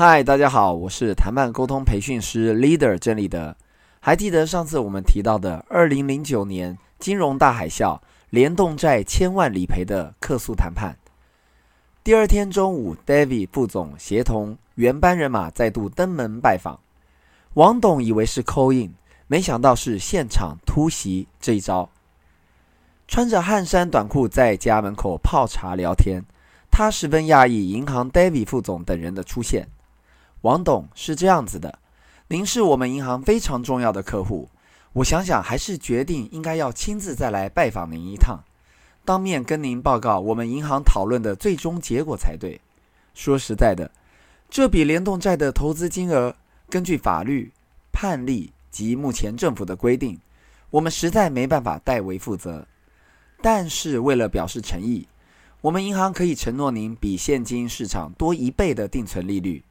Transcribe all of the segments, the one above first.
嗨，大家好，我是谈判沟通培训师 Leader 郑立德。还记得上次我们提到的二零零九年金融大海啸，联动债千万理赔的客诉谈判。第二天中午，David 副总协同原班人马再度登门拜访。王董以为是 call in，没想到是现场突袭这一招。穿着汗衫短裤在家门口泡茶聊天，他十分讶异银行 David 副总等人的出现。王董是这样子的，您是我们银行非常重要的客户，我想想还是决定应该要亲自再来拜访您一趟，当面跟您报告我们银行讨论的最终结果才对。说实在的，这笔联动债的投资金额，根据法律判例及目前政府的规定，我们实在没办法代为负责。但是为了表示诚意，我们银行可以承诺您比现金市场多一倍的定存利率。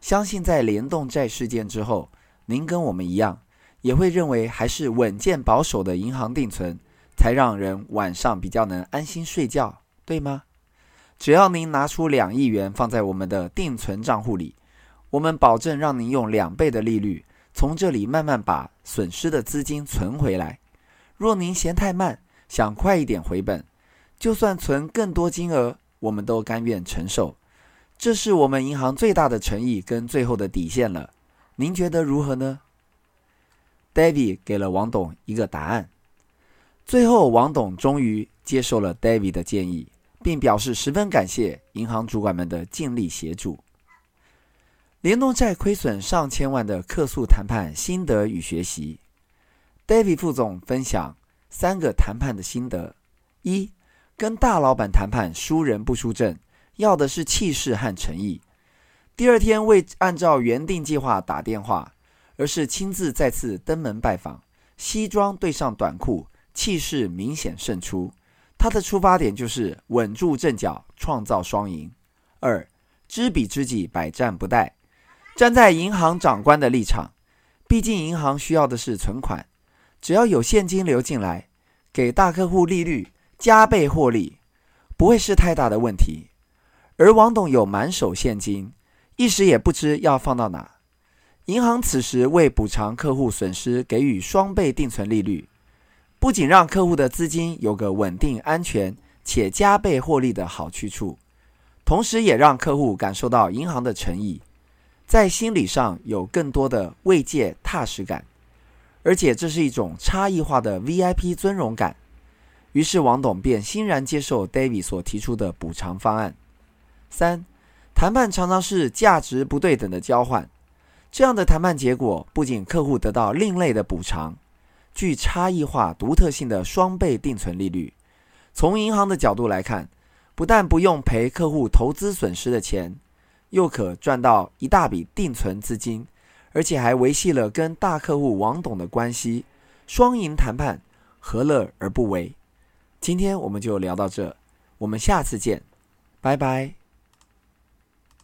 相信在联动债事件之后，您跟我们一样，也会认为还是稳健保守的银行定存，才让人晚上比较能安心睡觉，对吗？只要您拿出两亿元放在我们的定存账户里，我们保证让您用两倍的利率，从这里慢慢把损失的资金存回来。若您嫌太慢，想快一点回本，就算存更多金额，我们都甘愿承受。这是我们银行最大的诚意跟最后的底线了，您觉得如何呢？David 给了王董一个答案。最后，王董终于接受了 David 的建议，并表示十分感谢银行主管们的尽力协助。联动债亏损上千万的客诉谈判心得与学习，David 副总分享三个谈判的心得：一、跟大老板谈判输人不输阵。要的是气势和诚意。第二天未按照原定计划打电话，而是亲自再次登门拜访，西装对上短裤，气势明显胜出。他的出发点就是稳住阵脚，创造双赢。二，知彼知己，百战不殆。站在银行长官的立场，毕竟银行需要的是存款，只要有现金流进来，给大客户利率加倍获利，不会是太大的问题。而王董有满手现金，一时也不知要放到哪。银行此时为补偿客户损失，给予双倍定存利率，不仅让客户的资金有个稳定、安全且加倍获利的好去处，同时也让客户感受到银行的诚意，在心理上有更多的慰藉、踏实感，而且这是一种差异化的 VIP 尊荣感。于是王董便欣然接受 David 所提出的补偿方案。三，谈判常常是价值不对等的交换，这样的谈判结果不仅客户得到另类的补偿，具差异化、独特性的双倍定存利率。从银行的角度来看，不但不用赔客户投资损失的钱，又可赚到一大笔定存资金，而且还维系了跟大客户王董的关系，双赢谈判，何乐而不为？今天我们就聊到这，我们下次见，拜拜。